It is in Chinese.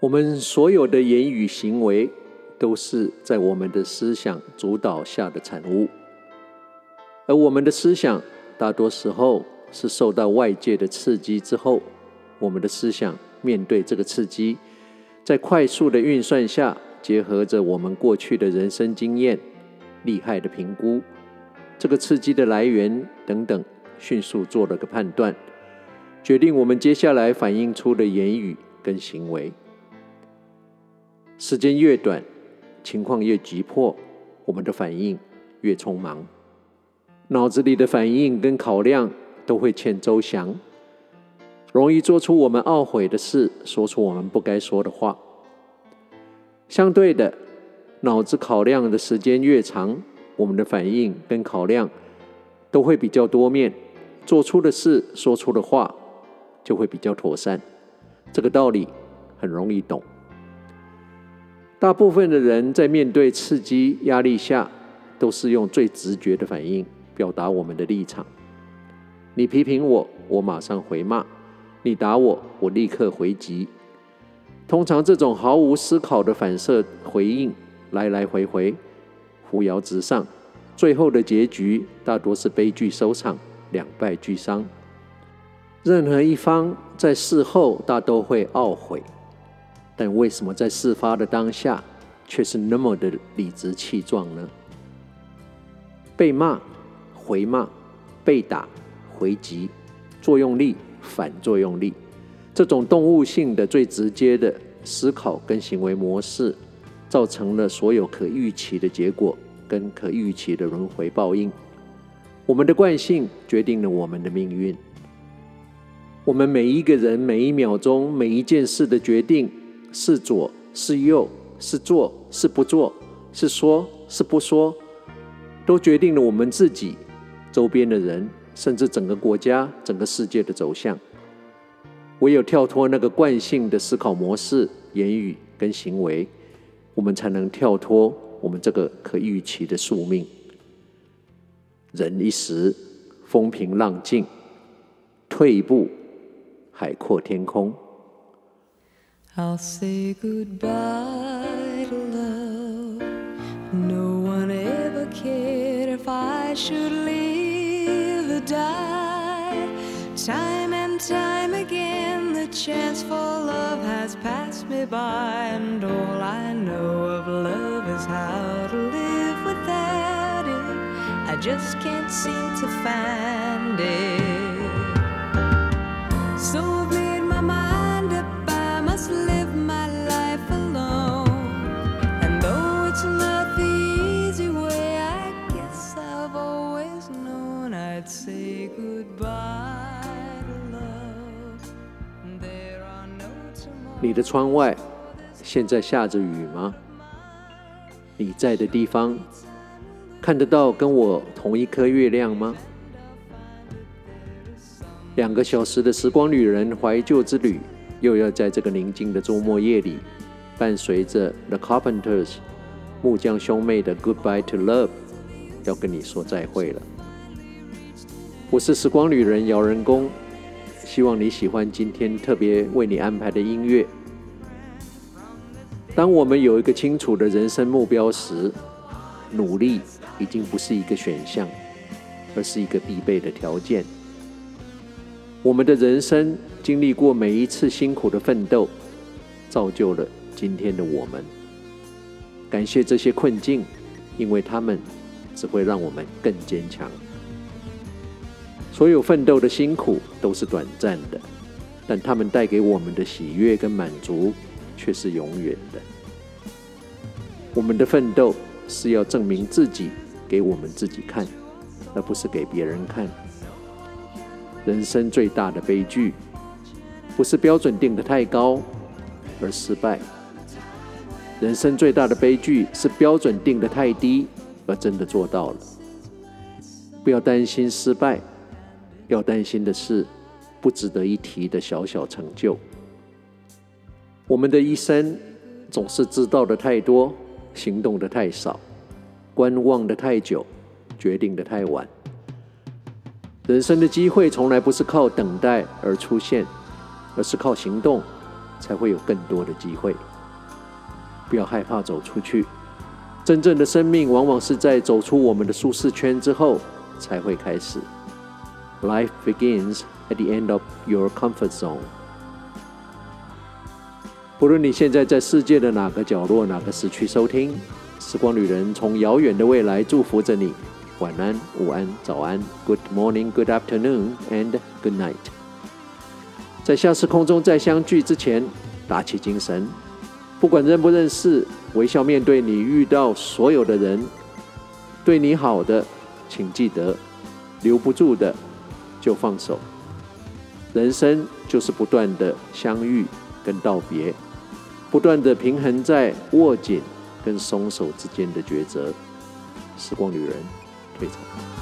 我们所有的言语行为，都是在我们的思想主导下的产物，而我们的思想大多时候是受到外界的刺激之后，我们的思想面对这个刺激，在快速的运算下，结合着我们过去的人生经验、利害的评估、这个刺激的来源等等，迅速做了个判断，决定我们接下来反映出的言语跟行为。时间越短，情况越急迫，我们的反应越匆忙，脑子里的反应跟考量都会欠周详，容易做出我们懊悔的事，说出我们不该说的话。相对的，脑子考量的时间越长，我们的反应跟考量都会比较多面，做出的事、说出的话就会比较妥善。这个道理很容易懂。大部分的人在面对刺激压力下，都是用最直觉的反应表达我们的立场。你批评我，我马上回骂；你打我，我立刻回击。通常这种毫无思考的反射回应，来来回回，扶摇直上，最后的结局大多是悲剧收场，两败俱伤。任何一方在事后大都会懊悔。但为什么在事发的当下却是那么的理直气壮呢？被骂、回骂、被打、回击，作用力、反作用力，这种动物性的最直接的思考跟行为模式，造成了所有可预期的结果跟可预期的轮回报应。我们的惯性决定了我们的命运。我们每一个人每一秒钟每一件事的决定。是左是右，是做是不做，是说是不说，都决定了我们自己、周边的人，甚至整个国家、整个世界的走向。唯有跳脱那个惯性的思考模式、言语跟行为，我们才能跳脱我们这个可预期的宿命。忍一时，风平浪静；退一步，海阔天空。I'll say goodbye to love. No one ever cared if I should live or die. Time and time again, the chance for love has passed me by. And all I know of love is how to live without it. I just can't seem to find it. So 你的窗外现在下着雨吗？你在的地方看得到跟我同一颗月亮吗？两个小时的时光旅人怀旧之旅，又要在这个宁静的周末夜里，伴随着 The Carpenters 木匠兄妹的 Goodbye to Love，要跟你说再会了。我是时光旅人姚人工。希望你喜欢今天特别为你安排的音乐。当我们有一个清楚的人生目标时，努力已经不是一个选项，而是一个必备的条件。我们的人生经历过每一次辛苦的奋斗，造就了今天的我们。感谢这些困境，因为他们只会让我们更坚强。所有奋斗的辛苦都是短暂的，但他们带给我们的喜悦跟满足却是永远的。我们的奋斗是要证明自己给我们自己看，而不是给别人看。人生最大的悲剧，不是标准定得太高而失败；人生最大的悲剧是标准定得太低而真的做到了。不要担心失败。要担心的是，不值得一提的小小成就。我们的一生总是知道的太多，行动的太少，观望的太久，决定的太晚。人生的机会从来不是靠等待而出现，而是靠行动才会有更多的机会。不要害怕走出去，真正的生命往往是在走出我们的舒适圈之后才会开始。Life begins at the end of your comfort zone。不论你现在在世界的哪个角落、哪个时区收听，时光旅人从遥远的未来祝福着你。晚安、午安、早安，Good morning, Good afternoon, and Good night。在下次空中再相聚之前，打起精神。不管认不认识，微笑面对你遇到所有的人。对你好的，请记得；留不住的，就放手。人生就是不断的相遇跟道别，不断的平衡在握紧跟松手之间的抉择。时光旅人退场。